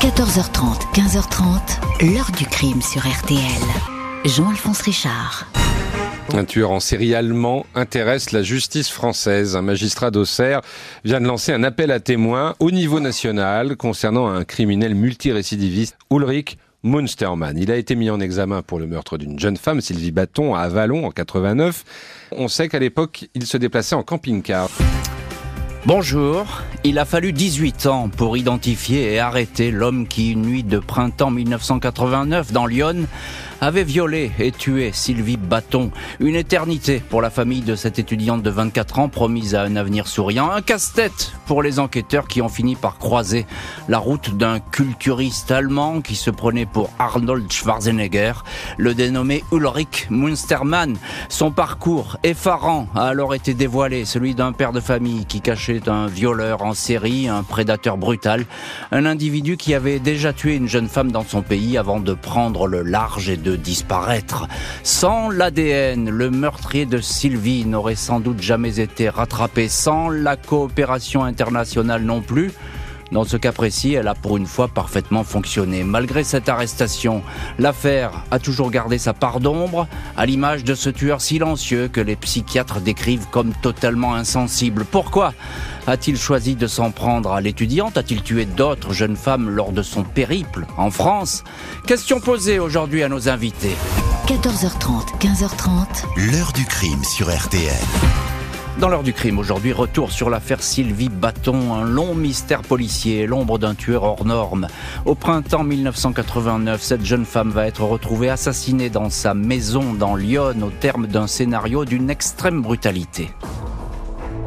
14h30, 15h30, l'heure du crime sur RTL. Jean-Alphonse Richard. Un tueur en série allemand intéresse la justice française. Un magistrat d'Auxerre vient de lancer un appel à témoins au niveau national concernant un criminel multirécidiviste, Ulrich Munstermann. Il a été mis en examen pour le meurtre d'une jeune femme, Sylvie Bâton, à Avalon en 89. On sait qu'à l'époque, il se déplaçait en camping-car. Bonjour, il a fallu 18 ans pour identifier et arrêter l'homme qui, une nuit de printemps 1989 dans Lyon, avait violé et tué Sylvie Bâton. Une éternité pour la famille de cette étudiante de 24 ans promise à un avenir souriant. Un casse-tête pour les enquêteurs qui ont fini par croiser la route d'un culturiste allemand qui se prenait pour Arnold Schwarzenegger, le dénommé Ulrich Munstermann. Son parcours effarant a alors été dévoilé, celui d'un père de famille qui cachait un violeur en série, un prédateur brutal, un individu qui avait déjà tué une jeune femme dans son pays avant de prendre le large et de disparaître. Sans l'ADN, le meurtrier de Sylvie n'aurait sans doute jamais été rattrapé. Sans la coopération internationale non plus. Dans ce cas précis, elle a pour une fois parfaitement fonctionné. Malgré cette arrestation, l'affaire a toujours gardé sa part d'ombre, à l'image de ce tueur silencieux que les psychiatres décrivent comme totalement insensible. Pourquoi a-t-il choisi de s'en prendre à l'étudiante? A-t-il tué d'autres jeunes femmes lors de son périple en France? Question posée aujourd'hui à nos invités. 14h30, 15h30. L'heure du crime sur RTL. Dans l'heure du crime, aujourd'hui, retour sur l'affaire Sylvie Bâton, un long mystère policier, l'ombre d'un tueur hors norme. Au printemps 1989, cette jeune femme va être retrouvée assassinée dans sa maison dans Lyon au terme d'un scénario d'une extrême brutalité.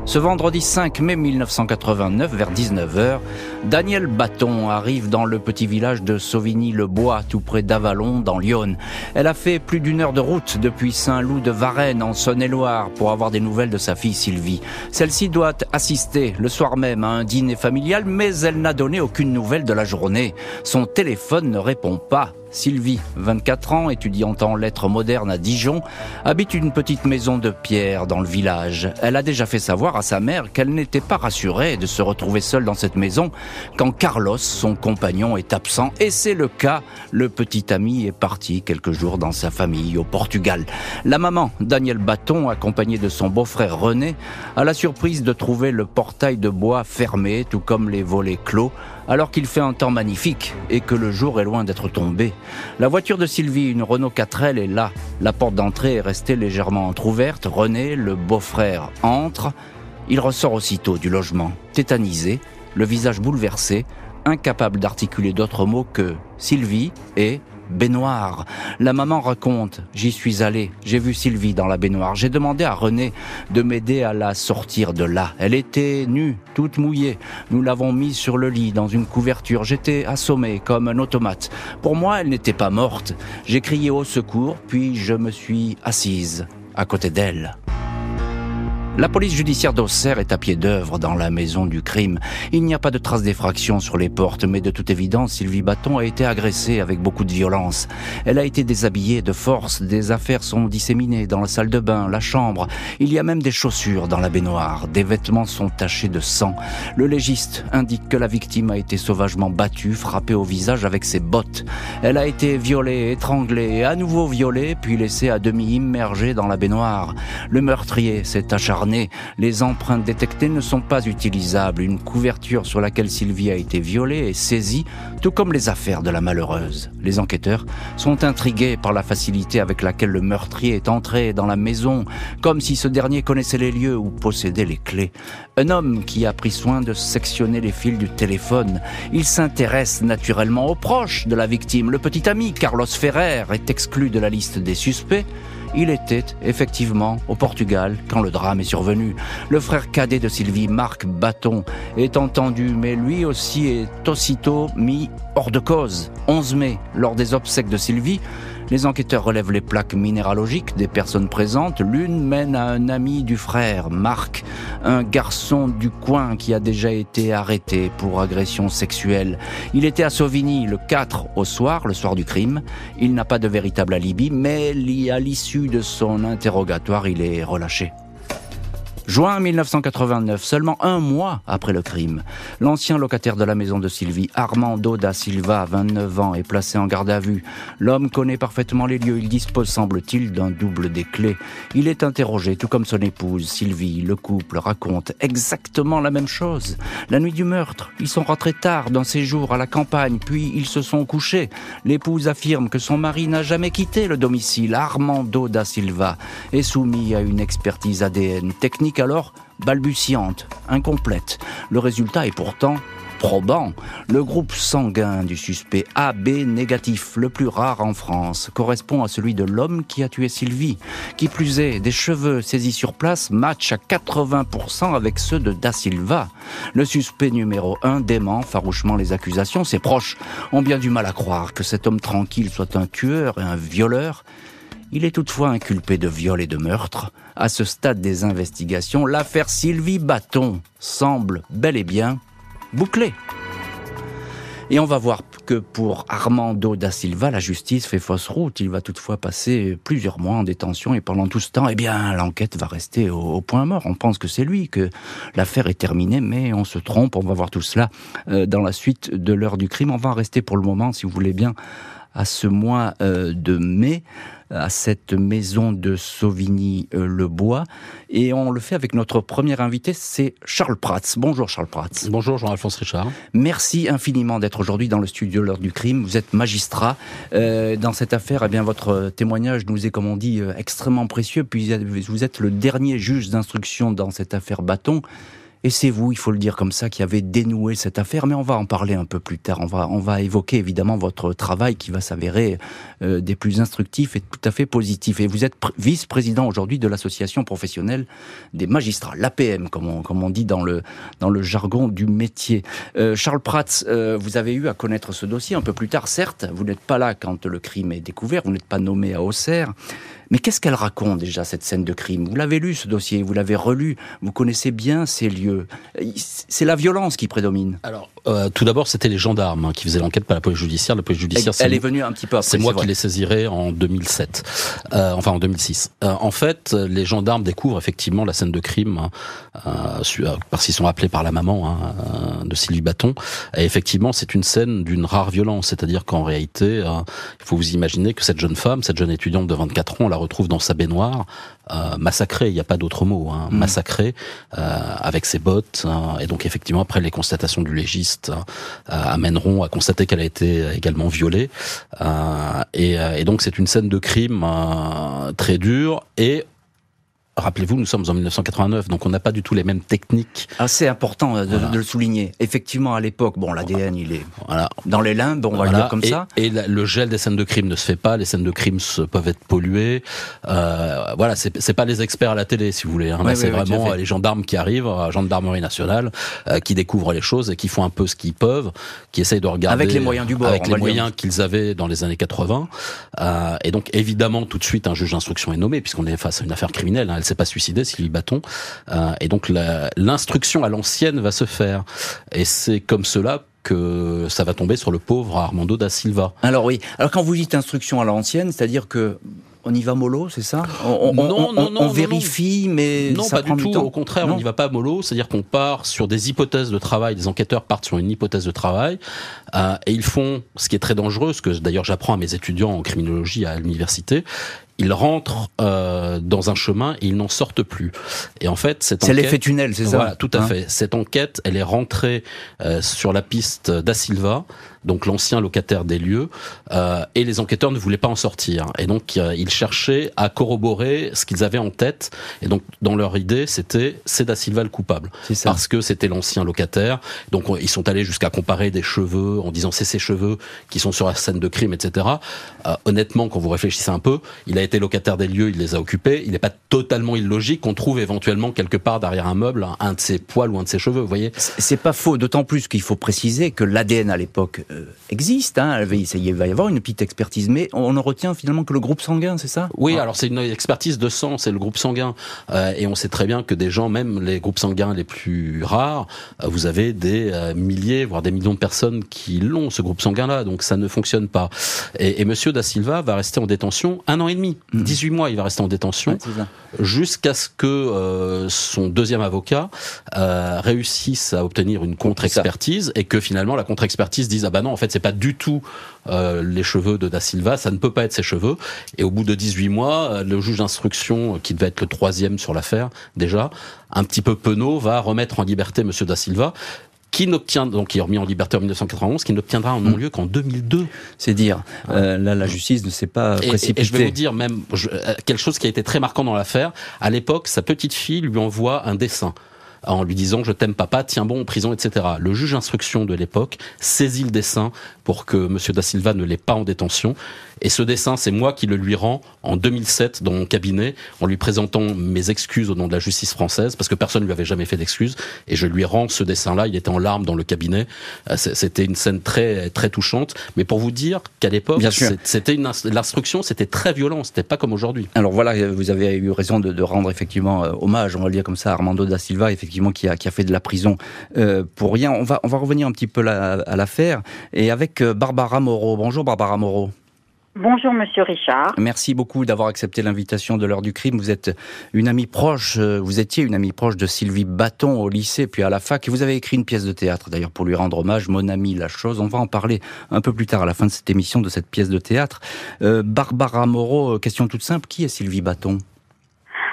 Ce vendredi 5 mai 1989, vers 19h, Daniel Bâton arrive dans le petit village de Sauvigny-le-Bois, tout près d'Avalon, dans Lyon. Elle a fait plus d'une heure de route depuis Saint-Loup de Varennes, en Saône-et-Loire, pour avoir des nouvelles de sa fille Sylvie. Celle-ci doit assister le soir même à un dîner familial, mais elle n'a donné aucune nouvelle de la journée. Son téléphone ne répond pas. Sylvie, 24 ans, étudiante en lettres modernes à Dijon, habite une petite maison de pierre dans le village. Elle a déjà fait savoir à sa mère qu'elle n'était pas rassurée de se retrouver seule dans cette maison quand Carlos, son compagnon, est absent. Et c'est le cas. Le petit ami est parti quelques jours dans sa famille au Portugal. La maman, Daniel Bâton, accompagnée de son beau-frère René, a la surprise de trouver le portail de bois fermé, tout comme les volets clos, alors qu'il fait un temps magnifique et que le jour est loin d'être tombé. La voiture de Sylvie, une Renault 4L, est là. La porte d'entrée est restée légèrement entr'ouverte. René, le beau-frère, entre. Il ressort aussitôt du logement, tétanisé, le visage bouleversé, incapable d'articuler d'autres mots que Sylvie et baignoire. La maman raconte, j'y suis allé, j'ai vu Sylvie dans la baignoire, j'ai demandé à René de m'aider à la sortir de là. Elle était nue, toute mouillée. Nous l'avons mise sur le lit dans une couverture. J'étais assommé comme un automate. Pour moi, elle n'était pas morte. J'ai crié au secours, puis je me suis assise à côté d'elle. La police judiciaire d'Auxerre est à pied d'œuvre dans la maison du crime. Il n'y a pas de traces d'effraction sur les portes, mais de toute évidence, Sylvie Bâton a été agressée avec beaucoup de violence. Elle a été déshabillée de force, des affaires sont disséminées dans la salle de bain, la chambre. Il y a même des chaussures dans la baignoire, des vêtements sont tachés de sang. Le légiste indique que la victime a été sauvagement battue, frappée au visage avec ses bottes. Elle a été violée, étranglée, à nouveau violée, puis laissée à demi immergée dans la baignoire. Le meurtrier s'est acharné les empreintes détectées ne sont pas utilisables. Une couverture sur laquelle Sylvie a été violée est saisie, tout comme les affaires de la malheureuse. Les enquêteurs sont intrigués par la facilité avec laquelle le meurtrier est entré dans la maison, comme si ce dernier connaissait les lieux ou possédait les clés. Un homme qui a pris soin de sectionner les fils du téléphone. Il s'intéresse naturellement aux proches de la victime. Le petit ami Carlos Ferrer est exclu de la liste des suspects. Il était effectivement au Portugal quand le drame est survenu. Le frère cadet de Sylvie, Marc Bâton, est entendu, mais lui aussi est aussitôt mis hors de cause. 11 mai, lors des obsèques de Sylvie, les enquêteurs relèvent les plaques minéralogiques des personnes présentes. L'une mène à un ami du frère, Marc, un garçon du coin qui a déjà été arrêté pour agression sexuelle. Il était à Sauvigny le 4 au soir, le soir du crime. Il n'a pas de véritable alibi, mais à l'issue de son interrogatoire, il est relâché. Juin 1989, seulement un mois après le crime, l'ancien locataire de la maison de Sylvie, Armando da Silva, 29 ans, est placé en garde à vue. L'homme connaît parfaitement les lieux, il dispose, semble-t-il, d'un double des clés. Il est interrogé, tout comme son épouse, Sylvie. Le couple raconte exactement la même chose. La nuit du meurtre, ils sont rentrés tard d'un séjour à la campagne, puis ils se sont couchés. L'épouse affirme que son mari n'a jamais quitté le domicile. Armando da Silva est soumis à une expertise ADN technique alors balbutiante, incomplète. Le résultat est pourtant probant. Le groupe sanguin du suspect AB négatif, le plus rare en France, correspond à celui de l'homme qui a tué Sylvie. Qui plus est, des cheveux saisis sur place matchent à 80% avec ceux de Da Silva. Le suspect numéro 1 dément farouchement les accusations. Ses proches ont bien du mal à croire que cet homme tranquille soit un tueur et un violeur. Il est toutefois inculpé de viol et de meurtre. À ce stade des investigations, l'affaire Sylvie Bâton semble bel et bien bouclée. Et on va voir que pour Armando da Silva, la justice fait fausse route. Il va toutefois passer plusieurs mois en détention et pendant tout ce temps, eh bien, l'enquête va rester au, point mort. On pense que c'est lui, que l'affaire est terminée, mais on se trompe. On va voir tout cela euh, dans la suite de l'heure du crime. On va rester pour le moment, si vous voulez bien, à ce mois euh, de mai à cette maison de Sauvigny-le-Bois. Et on le fait avec notre premier invité, c'est Charles Prats. Bonjour Charles Prats. Bonjour Jean-Alphonse Richard. Merci infiniment d'être aujourd'hui dans le studio L'heure du crime. Vous êtes magistrat. Euh, dans cette affaire, eh bien, votre témoignage nous est, comme on dit, euh, extrêmement précieux. Puis vous êtes le dernier juge d'instruction dans cette affaire Bâton. Et c'est vous, il faut le dire comme ça, qui avez dénoué cette affaire, mais on va en parler un peu plus tard. On va, on va évoquer évidemment votre travail qui va s'avérer euh, des plus instructifs et tout à fait positifs. Et vous êtes vice-président aujourd'hui de l'association professionnelle des magistrats, l'APM, comme on, comme on dit dans le, dans le jargon du métier. Euh, Charles Prats, euh, vous avez eu à connaître ce dossier un peu plus tard, certes. Vous n'êtes pas là quand le crime est découvert, vous n'êtes pas nommé à Auxerre. Mais qu'est-ce qu'elle raconte déjà, cette scène de crime? Vous l'avez lu, ce dossier, vous l'avez relu, vous connaissez bien ces lieux. C'est la violence qui prédomine. Alors, euh, tout d'abord, c'était les gendarmes hein, qui faisaient l'enquête, pas la police judiciaire. La police judiciaire, elle, est venue un petit peu après. C'est moi qui les saisirai en 2007, euh, enfin en 2006. Euh, en fait, les gendarmes découvrent effectivement la scène de crime euh, parce qu'ils sont appelés par la maman hein, de Sylvie Bâton. Et effectivement, c'est une scène d'une rare violence, c'est-à-dire qu'en réalité, il faut vous imaginer que cette jeune femme, cette jeune étudiante de 24 ans, on la retrouve dans sa baignoire, euh, massacrée, il n'y a pas d'autre mot, hein, mm. massacrée, euh, avec ses bottes. Hein, et donc effectivement, après les constatations du légiste euh, amèneront à constater qu'elle a été également violée. Et, et, donc c'est une scène de crime très dure et Rappelez-vous, nous sommes en 1989, donc on n'a pas du tout les mêmes techniques. Assez important de, de le souligner. Effectivement, à l'époque, bon, l'ADN, il est voilà. dans les limbes, on va le dire comme ça. Et le gel des scènes de crime ne se fait pas. Les scènes de crime peuvent être polluées. Euh, voilà, c'est pas les experts à la télé, si vous voulez. Hein. c'est vraiment les gendarmes qui arrivent, la gendarmerie nationale, euh, qui découvrent les choses et qui font un peu ce qu'ils peuvent, qui essayent de regarder avec les moyens du bord, avec les moyens qu'ils avaient dans les années 80. Euh, et donc, évidemment, tout de suite, un juge d'instruction est nommé puisqu'on est face à une affaire criminelle. Hein s'est pas suicidé, Sylvie Bâton. Euh, et donc l'instruction à l'ancienne va se faire. Et c'est comme cela que ça va tomber sur le pauvre Armando da Silva. Alors oui. Alors quand vous dites instruction à l'ancienne, c'est-à-dire que on y va mollo, c'est ça? On, non, non, non, on vérifie, mais non, pas du tout. Au contraire, on n'y va pas mollo, c'est-à-dire qu'on part sur des hypothèses de travail. Les enquêteurs partent sur une hypothèse de travail euh, et ils font ce qui est très dangereux, ce que d'ailleurs j'apprends à mes étudiants en criminologie à l'université ils rentrent euh, dans un chemin et ils n'en sortent plus. Et en fait, cette c'est l'effet tunnel, c'est ça Voilà, tout à hein fait. Cette enquête, elle est rentrée euh, sur la piste d'A Silva, donc l'ancien locataire des lieux, euh, et les enquêteurs ne voulaient pas en sortir. Et donc euh, ils cherchaient à corroborer ce qu'ils avaient en tête. Et donc dans leur idée, c'était c'est Da Silva le coupable, ça. parce que c'était l'ancien locataire. Donc ils sont allés jusqu'à comparer des cheveux en disant c'est ses cheveux qui sont sur la scène de crime, etc. Euh, honnêtement, quand vous réfléchissez un peu, il a été locataire des lieux, il les a occupés. Il n'est pas totalement illogique qu'on trouve éventuellement quelque part derrière un meuble un de ses poils ou un de ses cheveux. Vous voyez C'est pas faux, d'autant plus qu'il faut préciser que l'ADN à l'époque euh, existe. Hein. Il va y avoir une petite expertise, mais on ne retient finalement que le groupe sanguin, c'est ça? Oui, alors c'est une expertise de sang, c'est le groupe sanguin, euh, et on sait très bien que des gens, même les groupes sanguins les plus rares, euh, vous avez des milliers, voire des millions de personnes qui l'ont ce groupe sanguin-là, donc ça ne fonctionne pas. Et, et Monsieur da Silva va rester en détention un an et demi. 18 mois, il va rester en détention jusqu'à ce que son deuxième avocat réussisse à obtenir une contre-expertise et que finalement la contre-expertise dise ah bah non en fait c'est pas du tout euh, les cheveux de Da Silva, ça ne peut pas être ses cheveux. Et au bout de 18 mois, euh, le juge d'instruction, qui devait être le troisième sur l'affaire déjà, un petit peu penaud, va remettre en liberté Monsieur Da Silva qui n'obtient donc qui est remis en liberté en 1991, qui n'obtiendra un non-lieu qu'en 2002. C'est dire, euh, là la justice ne s'est pas précipitée. Et, je vais vous dire même quelque chose qui a été très marquant dans l'affaire. À l'époque, sa petite fille lui envoie un dessin en lui disant je t'aime papa, tiens bon en prison, etc. Le juge d'instruction de l'époque saisit le dessin pour que M. Da Silva ne l'ait pas en détention. Et ce dessin, c'est moi qui le lui rends en 2007 dans mon cabinet, en lui présentant mes excuses au nom de la justice française, parce que personne ne lui avait jamais fait d'excuses. Et je lui rends ce dessin-là. Il était en larmes dans le cabinet. Euh, c'était une scène très très touchante. Mais pour vous dire qu'à l'époque, c'était une l'instruction, c'était très violent. C'était pas comme aujourd'hui. Alors voilà, vous avez eu raison de, de, rendre effectivement euh, hommage, on va le dire comme ça, à Armando da Silva, effectivement qui a qui a fait de la prison euh, pour rien. On va on va revenir un petit peu à l'affaire et avec euh, Barbara Moreau. Bonjour Barbara Moreau. Bonjour Monsieur Richard. Merci beaucoup d'avoir accepté l'invitation de l'heure du crime. Vous êtes une amie proche, euh, vous étiez une amie proche de Sylvie Bâton au lycée puis à la fac et vous avez écrit une pièce de théâtre d'ailleurs pour lui rendre hommage, Mon ami la chose. On va en parler un peu plus tard à la fin de cette émission de cette pièce de théâtre. Euh, Barbara Moreau, question toute simple, qui est Sylvie Bâton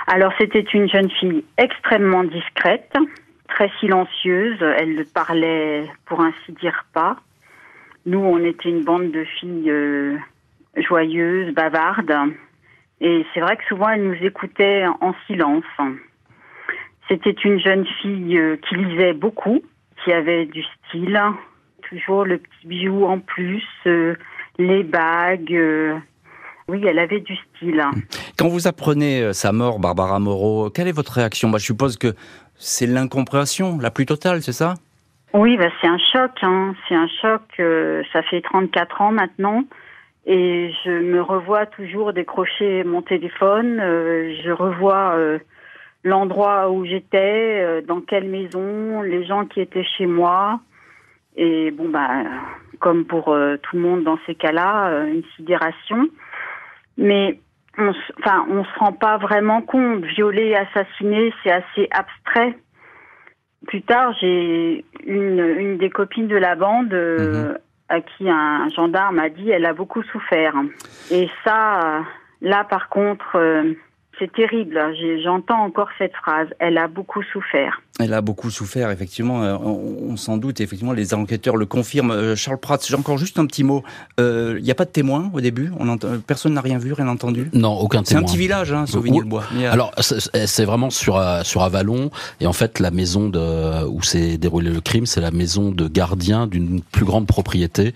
Alors c'était une jeune fille extrêmement discrète, très silencieuse, elle ne parlait pour ainsi dire pas. Nous on était une bande de filles joyeuse, bavarde. Et c'est vrai que souvent, elle nous écoutait en silence. C'était une jeune fille euh, qui lisait beaucoup, qui avait du style, toujours le petit bijou en plus, euh, les bagues. Euh, oui, elle avait du style. Quand vous apprenez sa mort, Barbara Moreau, quelle est votre réaction? Bah, Je suppose que c'est l'incompréhension la plus totale, c'est ça? Oui, bah, c'est un choc. Hein. C'est un choc. ça fait 34 ans maintenant. Et je me revois toujours décrocher mon téléphone. Euh, je revois euh, l'endroit où j'étais, euh, dans quelle maison, les gens qui étaient chez moi. Et bon, bah, comme pour tout le monde dans ces cas-là, une sidération. Mais on, enfin, on se rend pas vraiment compte. Violer, assassiner, c'est assez abstrait. Plus tard, j'ai une, une des copines de la bande mhm à qui un gendarme a dit elle a beaucoup souffert. Et ça, là par contre, euh, c'est terrible. J'entends encore cette phrase. Elle a beaucoup souffert. Elle a beaucoup souffert, effectivement. Euh, on, s'en doute. Effectivement, les enquêteurs le confirment. Euh, Charles Pratt, j'ai encore juste un petit mot. Il euh, n'y a pas de témoin au début? On entend, personne n'a rien vu, rien entendu? Non, aucun témoin. C'est un petit village, hein, Sauvigny-le-Bois. Alors, c'est vraiment sur sur Avalon. Et en fait, la maison de où s'est déroulé le crime, c'est la maison de gardien d'une plus grande propriété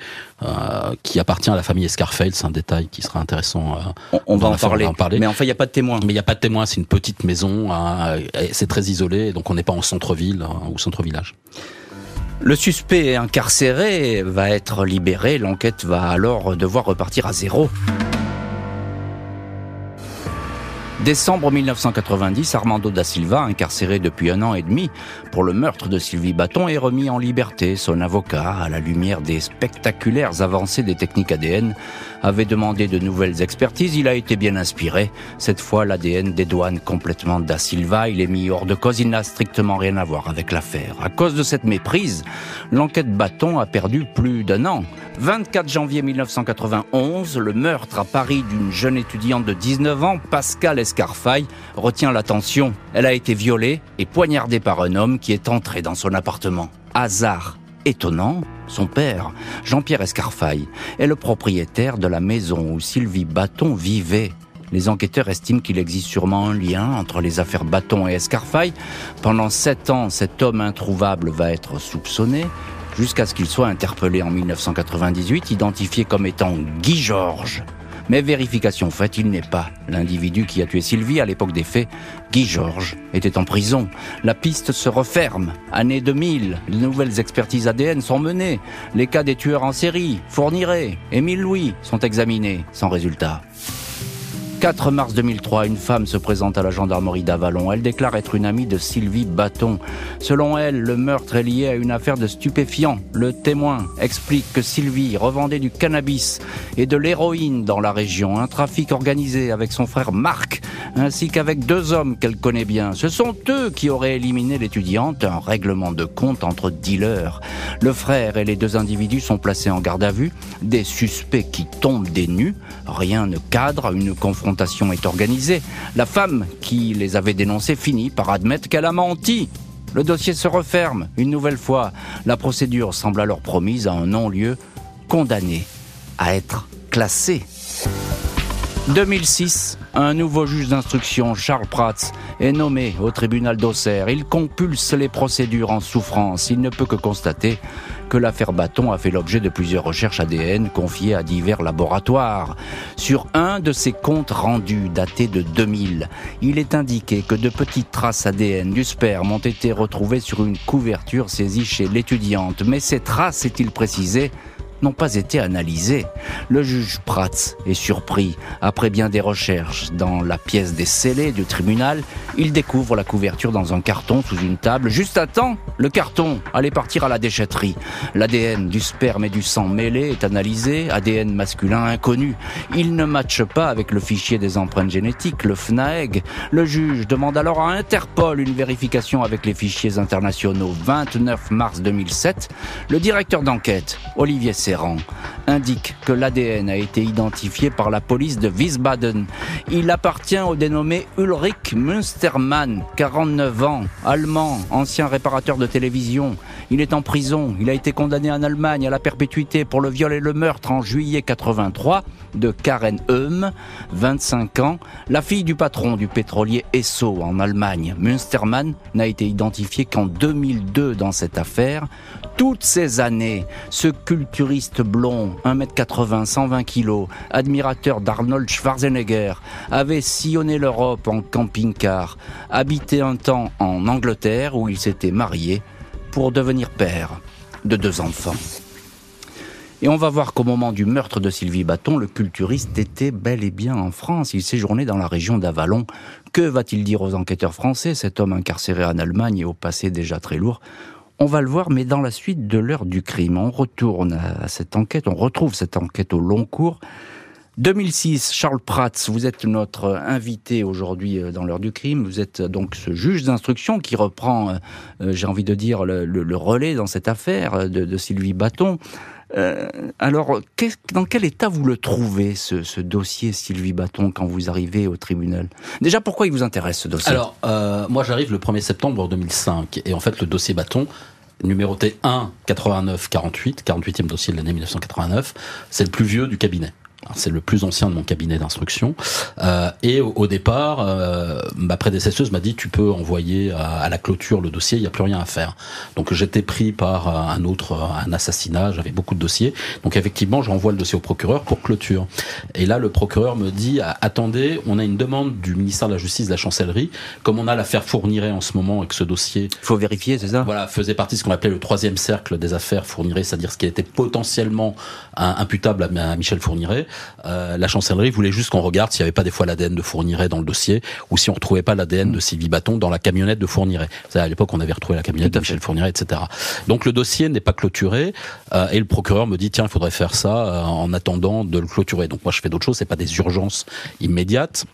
qui appartient à la famille Escarfeld. C'est un détail qui sera intéressant. on, va en parler. en parler. Mais enfin, il n'y a pas de témoin. Il n'y a pas de témoin. C'est une petite maison. Hein, c'est très isolé, donc on n'est pas en centre-ville hein, ou centre-village. Le suspect incarcéré va être libéré, l'enquête va alors devoir repartir à zéro. Décembre 1990, Armando da Silva, incarcéré depuis un an et demi pour le meurtre de Sylvie Bâton, est remis en liberté. Son avocat, à la lumière des spectaculaires avancées des techniques ADN, avait demandé de nouvelles expertises. Il a été bien inspiré. Cette fois, l'ADN dédouane complètement da Silva. Il est mis hors de cause. Il n'a strictement rien à voir avec l'affaire. À cause de cette méprise, l'enquête Bâton a perdu plus d'un an. 24 janvier 1991, le meurtre à Paris d'une jeune étudiante de 19 ans, Pascal Escarfaille, retient l'attention. Elle a été violée et poignardée par un homme qui est entré dans son appartement. Hasard étonnant, son père, Jean-Pierre Escarfaille, est le propriétaire de la maison où Sylvie Bâton vivait. Les enquêteurs estiment qu'il existe sûrement un lien entre les affaires Bâton et Escarfaille. Pendant sept ans, cet homme introuvable va être soupçonné jusqu'à ce qu'il soit interpellé en 1998, identifié comme étant Guy Georges. Mais vérification faite, il n'est pas l'individu qui a tué Sylvie à l'époque des faits. Guy Georges était en prison. La piste se referme. Année 2000, les nouvelles expertises ADN sont menées. Les cas des tueurs en série, Fourniret, Émile Louis sont examinés sans résultat. 4 mars 2003, une femme se présente à la gendarmerie d'Avalon. Elle déclare être une amie de Sylvie Bâton. Selon elle, le meurtre est lié à une affaire de stupéfiants. Le témoin explique que Sylvie revendait du cannabis et de l'héroïne dans la région, un trafic organisé avec son frère Marc, ainsi qu'avec deux hommes qu'elle connaît bien. Ce sont eux qui auraient éliminé l'étudiante, un règlement de compte entre dealers. Le frère et les deux individus sont placés en garde à vue, des suspects qui tombent des nues, rien ne cadre, une confrontation est organisée. La femme qui les avait dénoncés finit par admettre qu'elle a menti. Le dossier se referme une nouvelle fois. La procédure semble alors promise à un non-lieu condamné à être classé. 2006, un nouveau juge d'instruction, Charles Prats, est nommé au tribunal d'Auxerre. Il compulse les procédures en souffrance. Il ne peut que constater que l'affaire Bâton a fait l'objet de plusieurs recherches ADN confiées à divers laboratoires. Sur un de ces comptes rendus datés de 2000, il est indiqué que de petites traces ADN du sperme ont été retrouvées sur une couverture saisie chez l'étudiante. Mais ces traces, est-il précisé, n'ont pas été analysés. Le juge Prats est surpris. Après bien des recherches dans la pièce des scellés du tribunal, il découvre la couverture dans un carton sous une table. Juste à temps, le carton allait partir à la déchetterie. L'ADN du sperme et du sang mêlé est analysé, ADN masculin inconnu. Il ne matche pas avec le fichier des empreintes génétiques, le FNAEG. Le juge demande alors à Interpol une vérification avec les fichiers internationaux. 29 mars 2007, le directeur d'enquête, Olivier C indique que l'ADN a été identifié par la police de Wiesbaden. Il appartient au dénommé Ulrich Münstermann, 49 ans, allemand, ancien réparateur de télévision. Il est en prison. Il a été condamné en Allemagne à la perpétuité pour le viol et le meurtre en juillet 83 de Karen Eum, 25 ans, la fille du patron du pétrolier Esso en Allemagne. Münstermann n'a été identifié qu'en 2002 dans cette affaire. Toutes ces années, ce culturiste blond, 1m80, 120 kg, admirateur d'Arnold Schwarzenegger, avait sillonné l'Europe en camping-car, habité un temps en Angleterre où il s'était marié pour devenir père de deux enfants. Et on va voir qu'au moment du meurtre de Sylvie Bâton, le culturiste était bel et bien en France. Il séjournait dans la région d'Avalon. Que va-t-il dire aux enquêteurs français, cet homme incarcéré en Allemagne et au passé déjà très lourd? On va le voir, mais dans la suite de l'heure du crime. On retourne à cette enquête, on retrouve cette enquête au long cours. 2006, Charles Prats, vous êtes notre invité aujourd'hui euh, dans l'heure du crime. Vous êtes donc ce juge d'instruction qui reprend, euh, euh, j'ai envie de dire, le, relais dans cette affaire de, Sylvie Bâton. Alors, dans quel état vous le trouvez, ce, dossier Sylvie Bâton, quand vous arrivez au tribunal? Déjà, pourquoi il vous intéresse ce dossier? Alors, moi j'arrive le 1er septembre 2005, et en fait le dossier Bâton, numéroté 1 89 48, 48e dossier de l'année 1989, c'est le plus vieux du cabinet. C'est le plus ancien de mon cabinet d'instruction. Euh, et au, départ, euh, ma prédécesseuse m'a dit tu peux envoyer à, la clôture le dossier, il n'y a plus rien à faire. Donc j'étais pris par un autre, un assassinat, j'avais beaucoup de dossiers. Donc effectivement, j'envoie le dossier au procureur pour clôture. Et là, le procureur me dit attendez, on a une demande du ministère de la Justice, de la Chancellerie, comme on a l'affaire Fourniret en ce moment avec ce dossier. Il faut vérifier, c'est ça? Voilà, faisait partie de ce qu'on appelait le troisième cercle des affaires Fourniret, c'est-à-dire ce qui était potentiellement imputable à Michel Fourniret. Euh, la chancellerie voulait juste qu'on regarde s'il n'y avait pas des fois l'ADN de Fourniret dans le dossier ou si on retrouvait pas l'ADN de Sylvie Bâton dans la camionnette de Fourniret. À l'époque, on avait retrouvé la camionnette de Michel Fourniret, etc. Donc le dossier n'est pas clôturé euh, et le procureur me dit tiens, il faudrait faire ça euh, en attendant de le clôturer. Donc moi, je fais d'autres choses. C'est pas des urgences immédiates.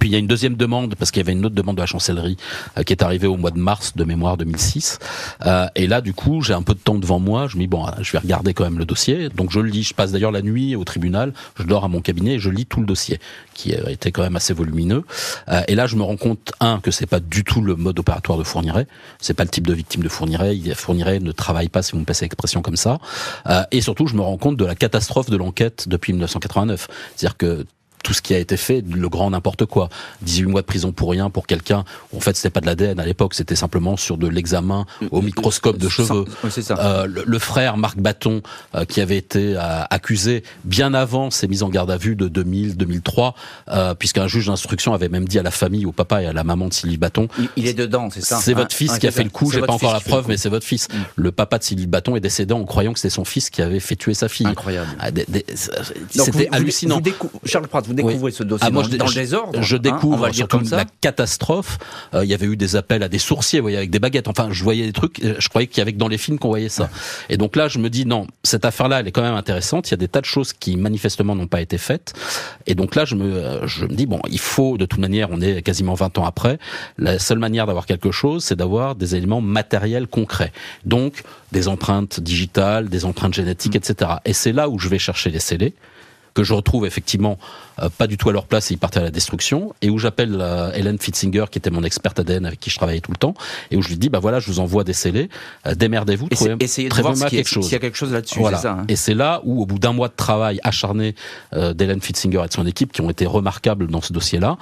Puis il y a une deuxième demande parce qu'il y avait une autre demande de la chancellerie euh, qui est arrivée au mois de mars de mémoire 2006. Euh, et là, du coup, j'ai un peu de temps devant moi. Je me dis bon, je vais regarder quand même le dossier. Donc je le lis. Je passe d'ailleurs la nuit au tribunal. Je dors à mon cabinet et je lis tout le dossier qui a été quand même assez volumineux. Euh, et là, je me rends compte un que c'est pas du tout le mode opératoire de Fourniret. C'est pas le type de victime de Fourniret. Fourniret ne travaille pas, si vous me passez l'expression comme ça. et surtout, je me rends compte de la catastrophe de l'enquête depuis 1989. C'est-à-dire que tout ce qui a été fait, le grand n'importe quoi. 18 mois de prison pour rien pour quelqu'un. En fait, c'était pas de l'ADN à l'époque, c'était simplement sur de l'examen au microscope de cheveux. Euh, le, frère Marc Baton, euh, qui avait été euh, accusé bien avant ses mises en garde à vue de 2000-2003, euh, puisqu'un juge d'instruction avait même dit à la famille, au papa et à la maman de Sylvie Baton. Il, est dedans, c'est ça. C'est votre fils qui a fait le coup. J'ai pas encore la preuve, mais c'est votre fils. Mm. Le papa de Sylvie Baton est décédé en croyant que c'était son fils qui avait fait tuer sa fille. Incroyable. Ah, c'était hallucinant. Charles Pratt, vous découvrez ce dossier ah, dans, le désordre. Je hein, découvre on va dire comme ça. la catastrophe. Euh, il y avait eu des appels à des sourciers, vous voyez, avec des baguettes. Enfin, je voyais des trucs. Je croyais qu'il y avait que dans les films qu'on voyait ça. Et donc là, je me dis non, cette affaire-là, elle est quand même intéressante. Il y a des tas de choses qui manifestement n'ont pas été faites. Et donc là, je me, je me dis bon, il faut de toute manière, on est quasiment 20 ans après. La seule manière d'avoir quelque chose, c'est d'avoir des éléments matériels concrets. Donc des empreintes digitales, des empreintes génétiques, etc. Et c'est là où je vais chercher les scellés que je retrouve effectivement euh, pas du tout à leur place et ils partaient à la destruction, et où j'appelle euh, Hélène Fitzinger, qui était mon experte ADN avec qui je travaillais tout le temps, et où je lui dis, bah voilà, je vous envoie des scellés, euh, démerdez-vous, trouvez, essayez de voir quelque chose. s'il y a quelque chose là-dessus, voilà. Hein. Et c'est là où, au bout d'un mois de travail acharné d'Hélène Fitzinger et de son équipe, qui ont été remarquables dans ce dossier-là,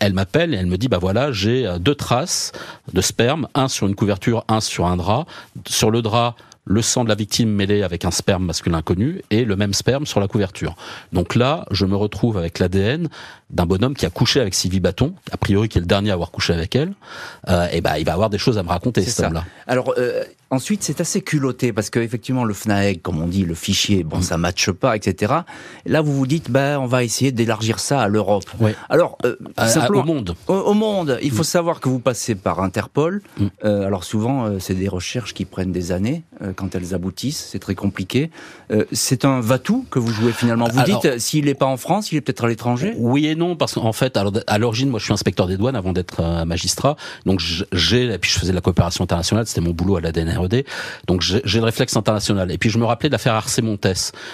elle m'appelle et elle me dit, bah voilà, j'ai deux traces de sperme, un sur une couverture, un sur un drap. Sur le drap, le sang de la victime mêlé avec un sperme masculin connu et le même sperme sur la couverture. Donc là, je me retrouve avec l'ADN d'un bonhomme qui a couché avec Sylvie Bâton, a priori qui est le dernier à avoir couché avec elle. Euh, et ben, il va avoir des choses à me raconter, cet homme-là. Alors, euh, Ensuite, c'est assez culotté parce que effectivement le FNAEG, comme on dit, le fichier, bon, ça matche pas, etc. Là, vous vous dites, ben, on va essayer d'élargir ça à l'Europe. Alors, euh, au monde. Au, monde. Il faut mm. savoir que vous passez par Interpol. Mm. Euh, alors souvent, euh, c'est des recherches qui prennent des années quand elles aboutissent. C'est très compliqué. c'est un va-tout que vous jouez finalement. Vous dites, s'il n'est pas en France, il est peut-être à l'étranger? Oui et non, parce qu'en fait, alors, à l'origine, moi, je suis inspecteur des douanes avant d'être magistrat. Donc, j'ai, et puis je faisais de la coopération internationale. C'était mon boulot à la DNR donc j'ai le réflexe international. Et puis je me rappelais de l'affaire RC Montes.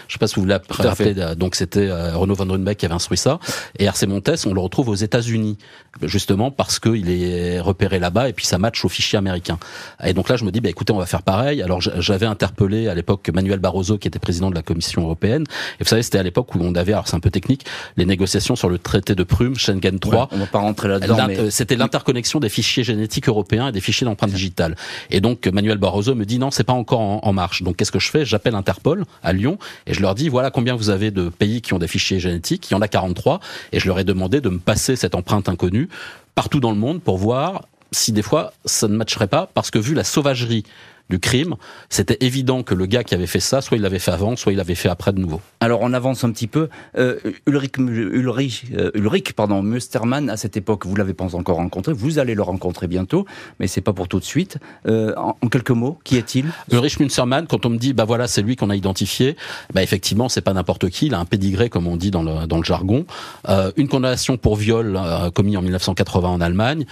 Je sais pas si vous vous rappelez. Donc c'était euh, Renaud Van Runbeck qui avait instruit ça. Et RC Montes, on le retrouve aux États-Unis, justement parce qu'il est repéré là-bas et puis ça match au fichier américain. Et donc là, je me dis, bah écoutez, on va faire pareil. Alors j'avais interpellé à l'époque Manuel Barroso, qui était président de la Commission européenne. Et vous savez, c'était à l'époque où on avait, alors c'est un peu technique, les négociations sur le traité de Prüm, Schengen 3. on va pas rentrer là-dedans. Mais... C'était l'interconnexion des fichiers génétiques européens et des fichiers d'empreintes digitales. Et donc Manuel Barroso me dit non, c'est pas encore en, marche. Donc qu'est-ce que je fais? J'appelle Interpol à Lyon et je leur dis voilà combien vous avez de pays qui ont des fichiers génétiques. Il y en a 43 et je leur ai demandé de me passer cette empreinte inconnue partout dans le monde pour voir si des fois ça ne matcherait pas parce que vu la sauvagerie du crime, c'était évident que le gars qui avait fait ça, soit il l'avait fait avant, soit il l'avait fait après de nouveau. Alors on avance un petit peu. Euh, Ulrich, Ulrich, euh, Ulrich, pardon, Mustermann, à cette époque, vous l'avez pas encore rencontré, vous allez le rencontrer bientôt, mais c'est pas pour tout de suite. Euh, en, quelques mots, qui est-il? Ulrich Mustermann, quand on me dit, bah voilà, c'est lui qu'on a identifié, bah effectivement, c'est pas n'importe qui, il a un pédigré, comme on dit dans le, dans le jargon. Une condamnation pour viol commis en 1980 en Allemagne,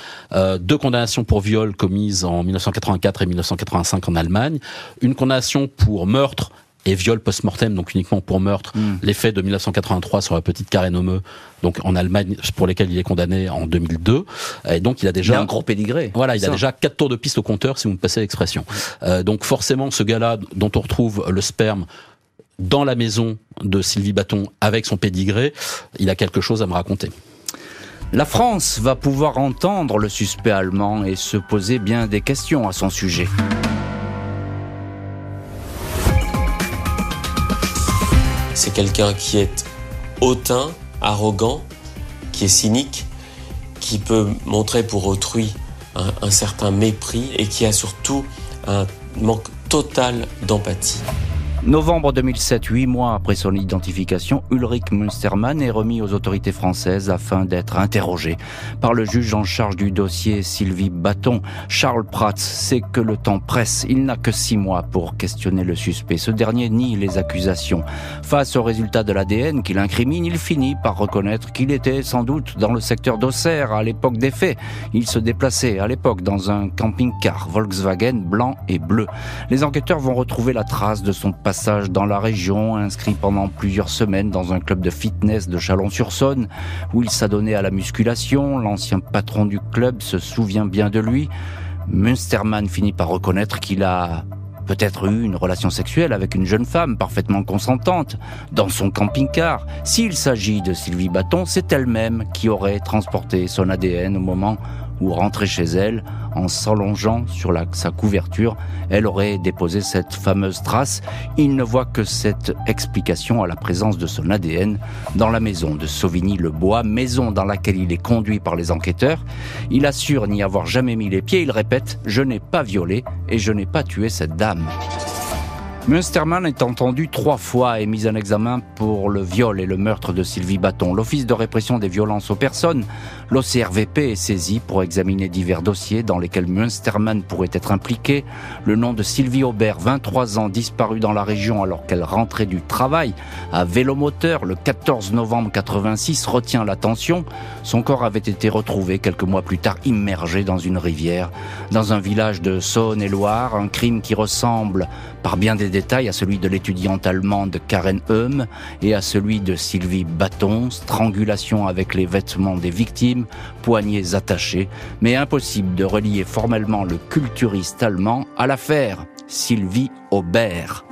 deux condamnations pour viol commises en 1984 et 1985 en Allemagne, une condamnation pour meurtre et viol post-mortem, donc uniquement pour meurtre, hmm. les faits de 1983 sur la petite Karen Homeux, donc en Allemagne, pour lesquels il est condamné en 2002. Et donc il a déjà... un gros pédigré. Voilà, il a déjà quatre tours de piste au compteur, si vous me passez l'expression. Euh, donc forcément, ce gars-là, dont on retrouve le sperme dans la maison de Sylvie Bâton avec son pédigré, il a quelque chose à me raconter. La France va pouvoir entendre le suspect allemand et se poser bien des questions à son sujet. C'est quelqu'un qui est hautain, arrogant, qui est cynique, qui peut montrer pour autrui un, certain mépris et qui a surtout un manque total d'empathie. Novembre 2007, huit mois après son identification, Ulrich Münstermann est remis aux autorités françaises afin d'être interrogé par le juge en charge du dossier Sylvie Bâton. Charles Prats sait que le temps presse. Il n'a que six mois pour questionner le suspect. Ce dernier nie les accusations. Face aux résultats de l'ADN qu'il incrimine, il finit par reconnaître qu'il était sans doute dans le secteur d'Auxerre à l'époque des faits. Il se déplaçait à l'époque dans un camping-car Volkswagen blanc et bleu. Les enquêteurs vont retrouver la trace de son passé passage dans la région, inscrit pendant plusieurs semaines dans un club de fitness de Chalon-sur-Saône, où il s'adonnait à la musculation. L'ancien patron du club se souvient bien de lui. Münstermann finit par reconnaître qu'il a peut-être eu une relation sexuelle avec une jeune femme parfaitement consentante dans son camping-car. S'il s'agit de Sylvie Bâton, c'est elle-même qui aurait transporté son ADN au moment ou rentrer chez elle en s'allongeant sur sa couverture. Elle aurait déposé cette fameuse trace. Il ne voit que cette explication à la présence de son ADN dans la maison de Sauvigny-le-Bois, maison dans laquelle il est conduit par les enquêteurs. Il assure n'y avoir jamais mis les pieds. Il répète, je n'ai pas violé et je n'ai pas tué cette dame. Münstermann est entendu trois fois et mis en examen pour le viol et le meurtre de Sylvie Bâton. L'Office de répression des violences aux personnes, l'OCRVP, est saisi pour examiner divers dossiers dans lesquels Münstermann pourrait être impliqué. Le nom de Sylvie Aubert, 23 ans, disparu dans la région alors qu'elle rentrait du travail à vélomoteur le 14 novembre 86, retient l'attention. Son corps avait été retrouvé quelques mois plus tard immergé dans une rivière, dans un village de Saône-et-Loire, un crime qui ressemble par bien des détails à celui de l'étudiante allemande Karen Heum et à celui de Sylvie Bâton, strangulation avec les vêtements des victimes, poignets attachés, mais impossible de relier formellement le culturiste allemand à l'affaire Sylvie Aubert.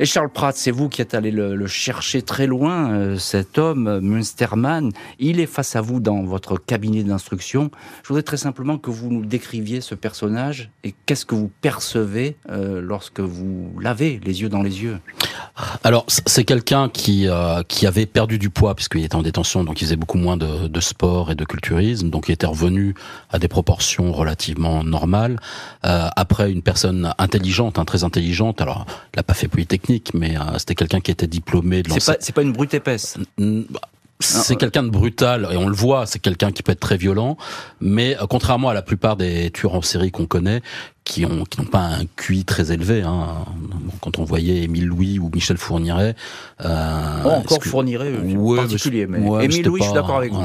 Et Charles Pratt, c'est vous qui êtes allé le, chercher très loin, euh, cet homme, Münstermann. Il est face à vous dans votre cabinet d'instruction. Je voudrais très simplement que vous nous décriviez ce personnage et qu'est-ce que vous percevez euh, lorsque vous l'avez les yeux dans les yeux. Alors, c'est quelqu'un qui, euh, qui avait perdu du poids puisqu'il était en détention, donc il faisait beaucoup moins de, sport et de culturisme, donc il était revenu à des proportions relativement normales. après, une personne intelligente, hein, très intelligente, alors il n'a pas fait Mais euh, c'était quelqu'un qui était diplômé de C'est pas, c'est pas une brute épaisse. Bah, c'est quelqu'un de brutal et on le voit, c'est quelqu'un qui peut être très violent, mais euh, contrairement à la plupart des tueurs en série qu'on connaît, qui ont qui n'ont pas un QI très élevé. Hein. Quand on voyait Émile Louis ou Michel Fourniret, euh, oh, encore Fourniret, en particulier, mais, Émile Louis, je suis d'accord avec vous.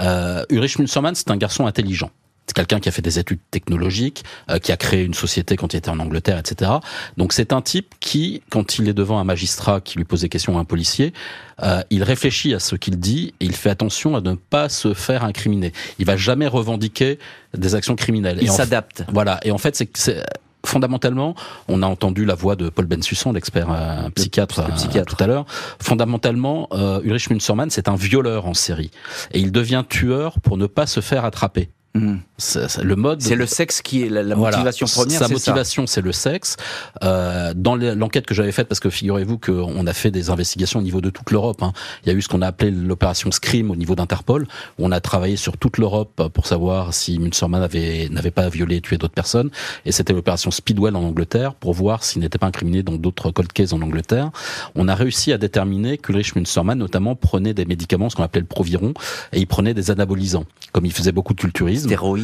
Euh, Ulrich Münstermann, c'est un garçon intelligent. C'est quelqu'un qui a fait des études technologiques, euh, qui a créé une société quand il était en Angleterre, etc. Donc c'est un type qui, quand il est devant un magistrat qui lui pose des questions à un policier, euh, il réfléchit à ce qu'il dit et il fait attention à ne pas se faire incriminer. Il va jamais revendiquer des actions criminelles. Il s'adapte. Voilà. Et en fait, c'est fondamentalement, on a entendu la voix de Paul Bensusson, l'expert euh, psychiatre, psychiatre, tout à l'heure. Fondamentalement, Ulrich Münstermann, c'est un violeur en série. Et il devient tueur pour ne pas se faire attraper. Mmh. Le mode. C'est le sexe qui est la, motivation première. Sa motivation, c'est le sexe. Euh, dans l'enquête que j'avais faite, parce que figurez-vous qu'on a fait des investigations au niveau de toute l'Europe. Hein. Il y a eu ce qu'on a appelé l'opération Scream au niveau d'Interpol, où on a travaillé sur toute l'Europe pour savoir si Münstermann avait n'avait pas violé et tué d'autres personnes. Et c'était l'opération Speedwell en Angleterre pour voir s'il n'était pas incriminé dans d'autres cold cases en Angleterre. On a réussi à déterminer qu'Ulrich Münstermann, notamment, prenait des médicaments, ce qu'on appelait le Proviron, et il prenait des anabolisants. Comme il faisait beaucoup de culturisme, stéroïdes,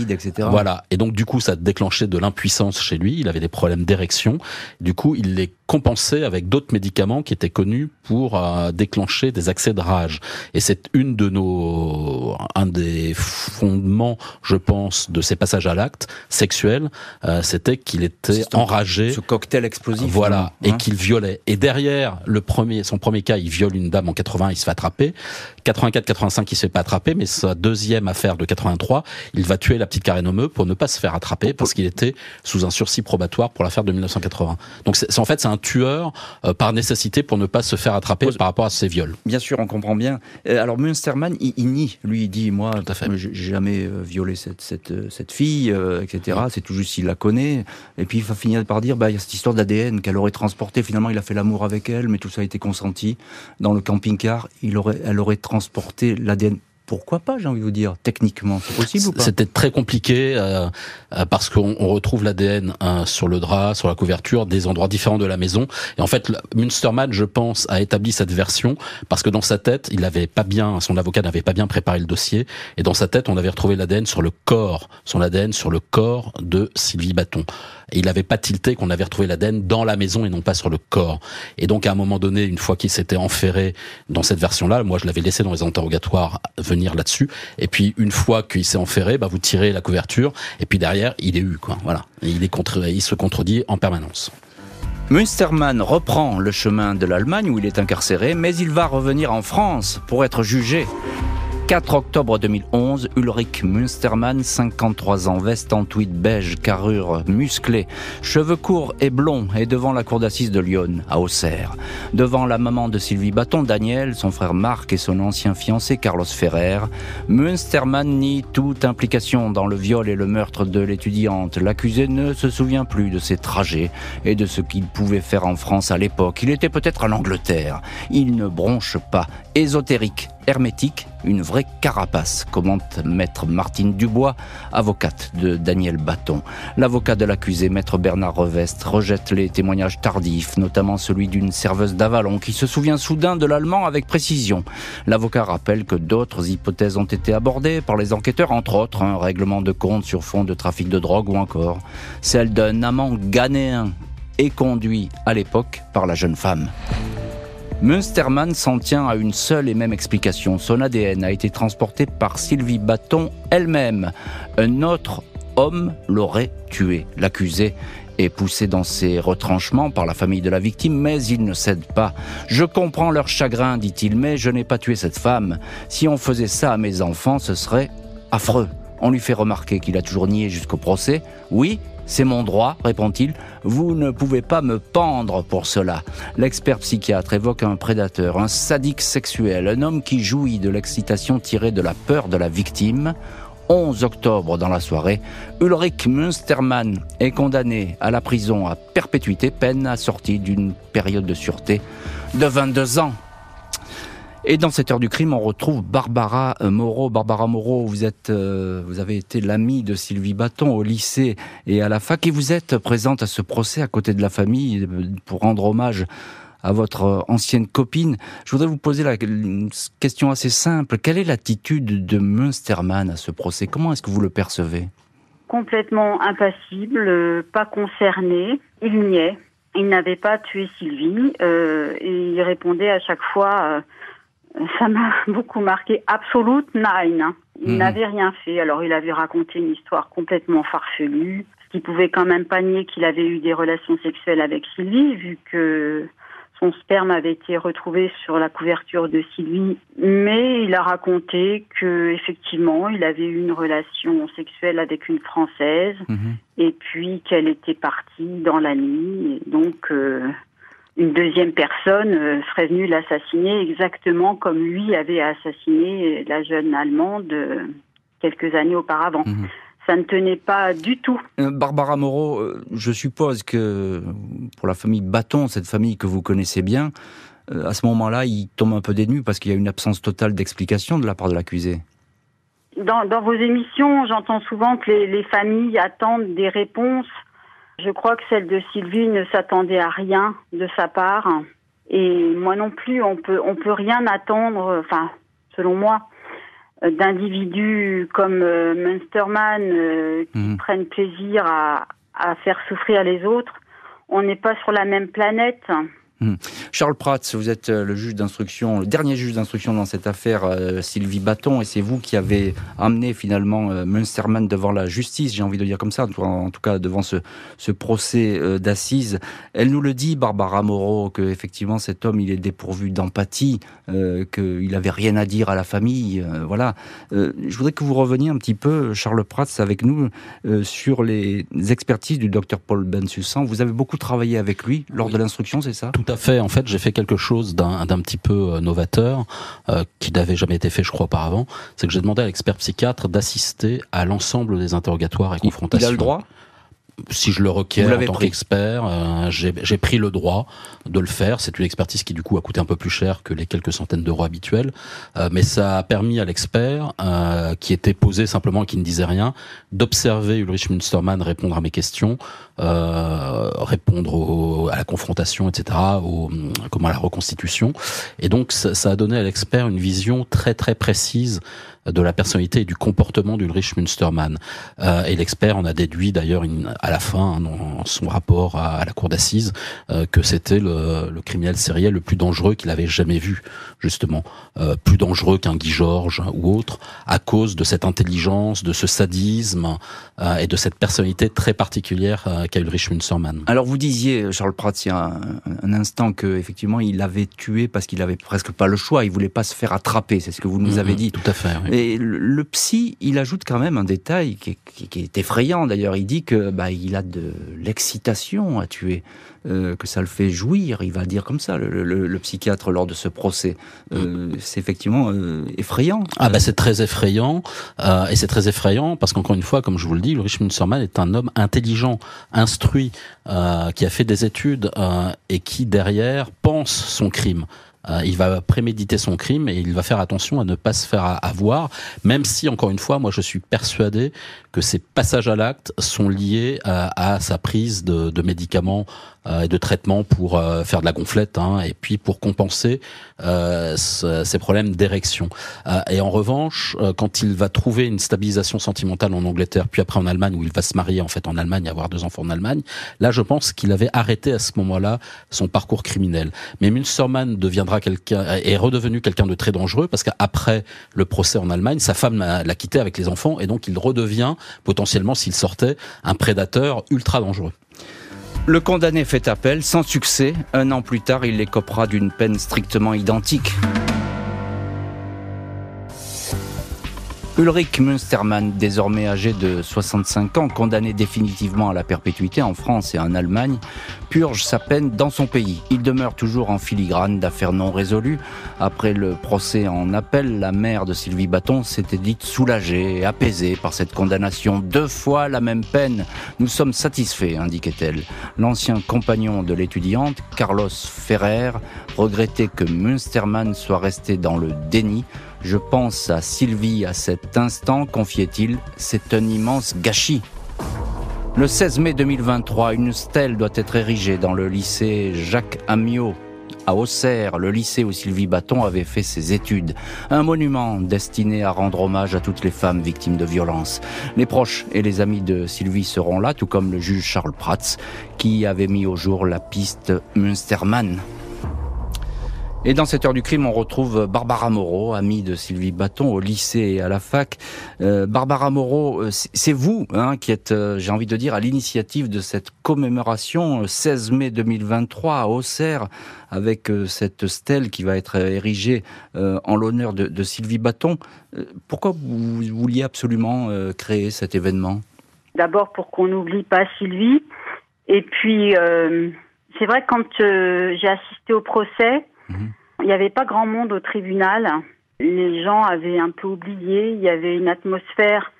Voilà. Et donc, du coup, ça déclenchait de l'impuissance chez lui. Il avait des problèmes d'érection. Du coup, il les compensait avec d'autres médicaments qui étaient connus pour euh, déclencher des accès de rage. Et c'est une de nos, un des fondements, je pense, de ces passages à l'acte sexuel, euh, c'était qu'il était enragé. Ce cocktail explosif. Voilà. et hein. qu'il violait. Et derrière, le premier, son premier cas, il viole une dame en 80, il se fait attraper. 84-85, il se fait pas attraper, mais sa deuxième affaire de 83, il va tuer la petite Karen Omeux pour ne pas se faire attraper parce qu'il était sous un sursis probatoire pour l'affaire de 1980. Donc c'est en fait c'est un tueur euh, par nécessité pour ne pas se faire attraper par rapport à ses viols. Bien sûr, on comprend bien. Euh, alors Münstermann, il, nie, lui, il dit moi, j'ai jamais euh, violé cette cette, cette fille, etc. C'est tout juste s'il la connaît. Et puis il va finir par dire, bah il y a cette histoire d'ADN qu'elle aurait transporté. Finalement, il a fait l'amour avec elle, mais tout ça a été consenti dans le camping-car. Il aurait, elle aurait transporté l'ADN pourquoi pas, j'ai envie de vous dire, techniquement, c'est possible ou pas C'était très compliqué euh, euh, parce qu'on retrouve l'ADN hein, sur le drap, sur la couverture, des endroits différents de la maison. Et en fait, Münstermann, je pense, a établi cette version parce que dans sa tête, il avait pas bien, son avocat n'avait pas bien préparé le dossier, et dans sa tête, on avait retrouvé l'ADN sur le corps, son ADN sur le corps de Sylvie Bâton. Il n'avait pas tilté qu'on avait retrouvé l'ADN dans la maison et non pas sur le corps. Et donc à un moment donné, une fois qu'il s'était enferré dans cette version-là, moi je l'avais laissé dans les interrogatoires venir là-dessus. Et puis une fois qu'il s'est enferré, bah vous tirez la couverture et puis derrière il est eu quoi. Voilà. il il se contredit en permanence. Münstermann reprend le chemin de l'Allemagne où il est incarcéré, mais il va revenir en France pour être jugé. 4 octobre 2011, Ulrich Münstermann, 53 ans, veste en tweed beige, carrure musclée, cheveux courts et blonds, est devant la cour d'assises de Lyon, à Auxerre. Devant la maman de Sylvie Bâton, Daniel, son frère Marc et son ancien fiancé Carlos Ferrer, Münstermann nie toute implication dans le viol et le meurtre de l'étudiante. L'accusé ne se souvient plus de ses trajets et de ce qu'il pouvait faire en France à l'époque. Il était peut-être en Angleterre. Il ne bronche pas. Ésotérique hermétique, une vraie carapace, commente maître Martine Dubois, avocate de Daniel Bâton. L'avocat de l'accusé, maître Bernard Revest, rejette les témoignages tardifs, notamment celui d'une serveuse d'Avalon qui se souvient soudain de l'allemand avec précision. L'avocat rappelle que d'autres hypothèses ont été abordées par les enquêteurs, entre autres un règlement de compte sur fond de trafic de drogue ou encore celle d'un amant ghanéen et conduit à l'époque par la jeune femme. Munsterman s'en tient à une seule et même explication. Son ADN a été transporté par Sylvie Bâton elle-même. Un autre homme l'aurait tué. L'accusé est poussé dans ses retranchements par la famille de la victime, mais il ne cède pas. Je comprends leur chagrin, dit-il, mais je n'ai pas tué cette femme. Si on faisait ça à mes enfants, ce serait affreux. On lui fait remarquer qu'il a toujours nié jusqu'au procès. Oui, c'est mon droit, répond-il. Vous ne pouvez pas me pendre pour cela. L'expert psychiatre évoque un prédateur, un sadique sexuel, un homme qui jouit de l'excitation tirée de la peur de la victime. 11 octobre dans la soirée, Ulrich Münstermann est condamné à la prison à perpétuité, peine assortie d'une période de sûreté de 22 ans. Et dans cette heure du crime, on retrouve Barbara euh, Moreau. Barbara Moreau, vous êtes, euh, vous avez été l'amie de Sylvie Bâton au lycée et à la fac, et vous êtes présente à ce procès à côté de la famille euh, pour rendre hommage à votre ancienne copine. Je voudrais vous poser la une question assez simple. Quelle est l'attitude de Münstermann à ce procès? Comment est-ce que vous le percevez? Complètement impassible, pas concerné. Il niait. Il n'avait pas tué Sylvie et il répondait à chaque fois ça m'a beaucoup marqué. Absolute nine. Il mhm. n'avait rien fait. Alors il avait raconté une histoire complètement farfelue, ce qui pouvait quand même pas nier qu'il avait eu des relations sexuelles avec Sylvie, vu que son sperme avait été retrouvé sur la couverture de Sylvie. Mais il a raconté que effectivement, il avait eu une relation sexuelle avec une Française, mhm. et puis qu'elle était partie dans la nuit. Et donc euh, une deuxième personne euh, serait venue l'assassiner exactement comme lui avait assassiné la jeune Allemande euh, quelques années auparavant. Mhm. Ça ne tenait pas du tout. Euh, Barbara Moreau, je suppose que pour la famille Bâton, cette famille que vous connaissez bien, à ce moment-là, il tombe un peu dénu parce qu'il y a une absence totale d'explication de la part de l'accusé. Dans, vos émissions, j'entends souvent que les familles attendent des réponses je crois que celle de Sylvie ne s'attendait à rien de sa part. Et moi non plus, on peut, on peut rien attendre, enfin, selon moi, d'individus comme euh, Munsterman euh, qui mhm. prennent plaisir à, à faire souffrir les autres. On n'est pas sur la même planète. Hmm. Charles Prats, vous êtes euh, le juge d'instruction, le dernier juge d'instruction dans cette affaire, euh, Sylvie Bâton, et c'est vous qui avez amené finalement euh, Münstermann devant la justice, j'ai envie de dire comme ça, en tout cas devant ce, ce procès d'assises. Elle nous le dit, Barbara Moreau, que effectivement cet homme, il est dépourvu d'empathie, qu'il n'avait rien à dire à la famille, voilà. je voudrais que vous reveniez un petit peu, Charles Prats, avec nous sur les expertises du docteur Paul Bensussan. Vous avez beaucoup travaillé avec lui lors de l'instruction, c'est ça? Tout à fait. En fait, j'ai fait quelque chose d'un petit peu euh, novateur, euh, qui n'avait jamais été fait, je crois, auparavant. C'est que j'ai demandé à l'expert psychiatre d'assister à l'ensemble des interrogatoires et confrontations. Il a le droit? Si je le requiers en tant qu'expert, euh, j'ai pris le droit de le faire. C'est une expertise qui du coup a coûté un peu plus cher que les quelques centaines d'euros habituels, euh, mais ça a permis à l'expert, euh, qui était posé simplement et qui ne disait rien, d'observer Ulrich Münstermann répondre à mes questions, répondre à la confrontation, etc., au, comment à la reconstitution. Et donc ça, ça a donné à l'expert une vision très très précise de la personnalité et du comportement d'Ulrich Münstermann. Euh, et l'expert en a déduit d'ailleurs à la fin, hein, dans son rapport à, la cour d'assises, euh, que c'était le, le, criminel sériel le plus dangereux qu'il avait jamais vu, justement. Euh, plus dangereux qu'un Guy Georges ou autre, à cause de cette intelligence, de ce sadisme euh, et de cette personnalité très particulière euh, qu'a Ulrich Münstermann. Alors vous disiez, Charles Pratt, il y a un, un instant que effectivement il avait tué parce qu'il avait presque pas le choix, il voulait pas se faire attraper, c'est ce que vous nous avez dit. Tout à fait. Et le, psy, il ajoute quand même un détail qui, est effrayant d'ailleurs. Il dit que bah, il a de l'excitation à tuer, euh, que ça le fait jouir. Il va dire comme ça, le, psychiatre lors de ce procès. Euh, c'est effectivement euh, effrayant. Ah bah c'est très effrayant et c'est très effrayant parce qu'encore une fois, comme je vous le dis, Ulrich Münstermann est un homme intelligent, instruit, qui a fait des études et qui derrière pense son crime. Euh, il va préméditer son crime et il va faire attention à ne pas se faire avoir, même si, encore une fois, moi je suis persuadé que ces passages à l'acte sont liés à, à sa prise de, médicaments euh, et de traitements pour euh, faire de la gonflette hein, et puis pour compenser euh, ces problèmes d'érection. et en revanche, quand il va trouver une stabilisation sentimentale en Angleterre, puis après en Allemagne, où il va se marier en fait en Allemagne, avoir deux enfants en Allemagne, là je pense qu'il avait arrêté à ce moment-là son parcours criminel. Mais Münstermann deviendra est redevenu quelqu'un de très dangereux parce qu'après le procès en Allemagne, sa femme l'a quitté avec les enfants et donc il redevient potentiellement, s'il sortait, un prédateur ultra dangereux. Le condamné fait appel sans succès. Un an plus tard, il écopera d'une peine strictement identique. Ulrich Münstermann, désormais âgé de 65 ans, condamné définitivement à la perpétuité en France et en Allemagne, purge sa peine dans son pays. Il demeure toujours en filigrane d'affaires non résolues. Après le procès en appel, la mère de Sylvie Bâton s'était dite soulagée et apaisée par cette condamnation. Deux fois la même peine. Nous sommes satisfaits, indiquait-elle. L'ancien compagnon de l'étudiante, Carlos Ferrer, regrettait que Münstermann soit resté dans le déni je pense à Sylvie à cet instant, confiait-il, c'est un immense gâchis. Le 16 mai 2023, une stèle doit être érigée dans le lycée Jacques Amiot à Auxerre, le lycée où Sylvie Bâton avait fait ses études. Un monument destiné à rendre hommage à toutes les femmes victimes de violences. Les proches et les amis de Sylvie seront là, tout comme le juge Charles Prats, qui avait mis au jour la piste Münstermann. Et dans cette heure du crime, on retrouve Barbara Moreau, amie de Sylvie Bâton au lycée et à la fac. Euh, Barbara Moreau, euh, c'est vous hein, qui êtes, euh, j'ai envie de dire, à l'initiative de cette commémoration 16 mai 2023 à Auxerre, avec cette stèle qui va être érigée en l'honneur de, de, Sylvie Bâton. pourquoi vous vouliez absolument créer cet événement? D'abord pour qu'on n'oublie pas Sylvie, et puis c'est vrai quand j'ai assisté au procès, il n'y avait pas grand monde au tribunal. Les gens avaient un peu oublié. Il y avait une atmosphère,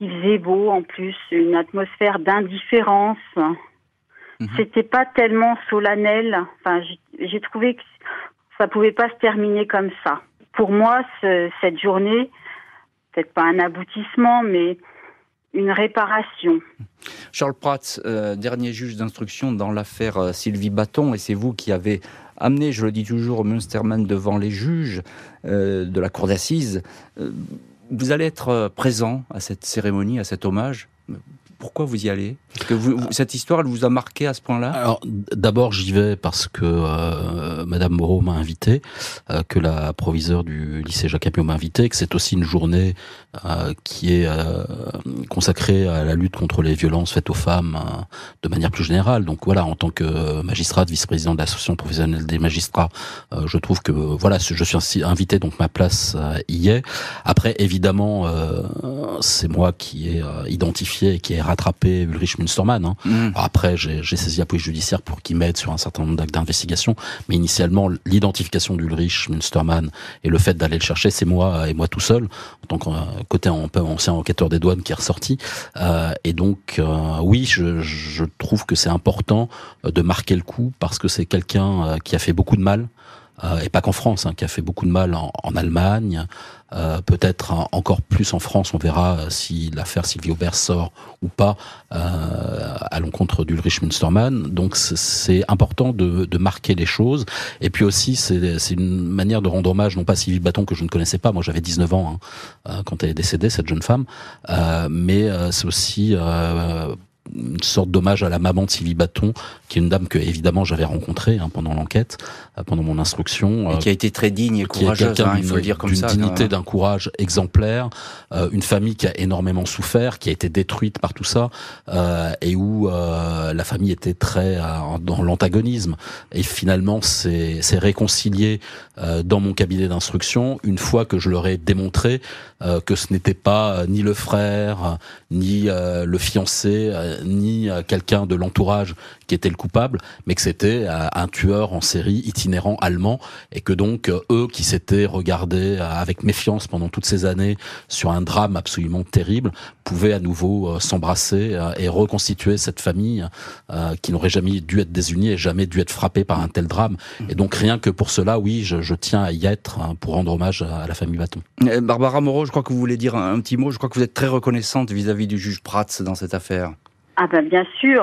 il faisait beau en plus, une atmosphère d'indifférence. Mhm. C'était pas tellement solennel. Enfin, j'ai trouvé que ça pouvait pas se terminer comme ça. Pour moi, cette journée, peut-être pas un aboutissement, mais une réparation. Charles Prats, euh, dernier juge d'instruction dans l'affaire euh, Sylvie Bâton, et c'est vous qui avez amener, je le dis toujours, Münstermann devant les juges euh, de la cour d'assises. Euh, vous allez être présent à cette cérémonie, à cet hommage? Pourquoi vous y allez? Parce que vous, cette histoire, elle vous a marqué à ce point-là? Alors, d'abord, j'y vais parce que euh, Madame Moreau m'a invité, euh, que la proviseure du lycée Jacques Amiot m'a invité, que c'est aussi une journée euh, qui est euh, consacrée à la lutte contre les violences faites aux femmes euh, de manière plus générale. Donc voilà, en tant que magistrate, vice-président de l'association professionnelle des magistrats, je trouve que voilà, je suis invité, donc ma place y est. Après, évidemment, c'est moi qui ai identifié et qui ai rattraper Ulrich Münstermann. Hein. Mm. Après, j'ai saisi la police judiciaire pour qu'il m'aide sur un certain nombre d'actes d'investigation, mais initialement, l'identification d'Ulrich Münstermann et le fait d'aller le chercher, c'est moi et moi tout seul, en tant que euh, côté ancien enquêteur des douanes qui est ressorti. Euh, et donc, euh, oui, je, je, trouve que c'est important de marquer le coup parce que c'est quelqu'un qui a fait beaucoup de mal euh, et pas qu'en France, hein, qui a fait beaucoup de mal en, en Allemagne, euh, peut-être encore plus en France, on verra euh, si l'affaire Sylvie Aubert sort ou pas euh, à l'encontre d'Ulrich Münstermann. Donc c'est important de, de, marquer les choses. Et puis aussi, c'est une manière de rendre hommage, non pas Sylvie Bâton, que je ne connaissais pas, moi j'avais 19 ans hein, quand elle est décédée, cette jeune femme, mais c'est aussi une sorte d'hommage à la maman de Sylvie Bâton, qui est une dame que évidemment j'avais rencontrée hein, pendant l'enquête, euh, pendant mon instruction, et qui a été très digne et courageuse, hein, il faut le dire comme ça. D'une dignité, d'un courage exemplaire, euh, une famille qui a énormément souffert, qui a été détruite par tout ça, euh, et où euh, la famille était très euh, dans l'antagonisme. Et finalement, c'est réconcilié dans mon cabinet d'instruction une fois que je leur ai démontré que ce n'était pas ni le frère, ni le fiancé ni quelqu'un de l'entourage qui était le coupable, mais que c'était un tueur en série itinérant allemand et que donc eux qui s'étaient regardés avec méfiance pendant toutes ces années sur un drame absolument terrible pouvaient à nouveau s'embrasser et reconstituer cette famille qui n'aurait jamais dû être désunie et jamais dû être frappée par un tel drame. Et donc rien que pour cela, oui, je, tiens à y être hein, pour rendre hommage à la famille Baton. Barbara Moreau, je crois que vous voulez dire un, petit mot. Je crois que vous êtes très reconnaissante vis-à-vis du juge Prats dans cette affaire. Ah ben bien sûr,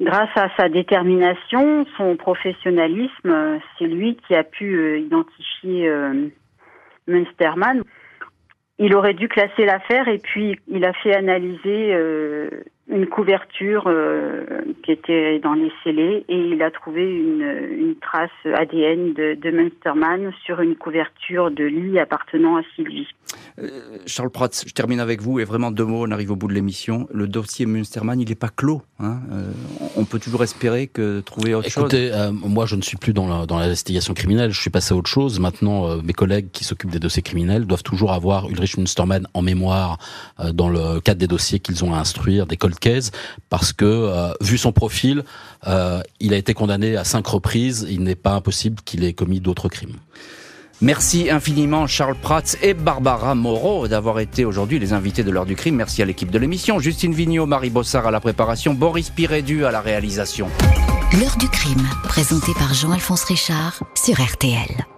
grâce à sa détermination, son professionnalisme, c'est lui qui a pu euh, identifier euh, Münstermann. Il aurait dû classer l'affaire et puis il a fait analyser euh, une couverture euh, qui était dans les scellés et il a trouvé une, une trace ADN de, de Münstermann sur une couverture de lit appartenant à Sylvie. Euh, Charles Prats, je termine avec vous et vraiment deux mots, on arrive au bout de l'émission. Le dossier Münstermann, il n'est pas clos. Hein euh, on peut toujours espérer que trouver autre chose. Écoutez, moi je ne suis plus dans l'investigation criminelle, je suis passé à autre chose. Maintenant, mes collègues qui s'occupent des dossiers criminels doivent toujours avoir Ulrich Münstermann en mémoire dans le cadre des dossiers qu'ils ont à instruire, des parce que euh, vu son profil, euh, il a été condamné à cinq reprises. Il n'est pas impossible qu'il ait commis d'autres crimes. Merci infiniment Charles Prats et Barbara Moreau d'avoir été aujourd'hui les invités de l'heure du crime. Merci à l'équipe de l'émission, Justine Vignot, Marie Bossard à la préparation, Boris Pirédu à la réalisation. L'heure du crime, présenté par Jean-Alphonse Richard sur RTL.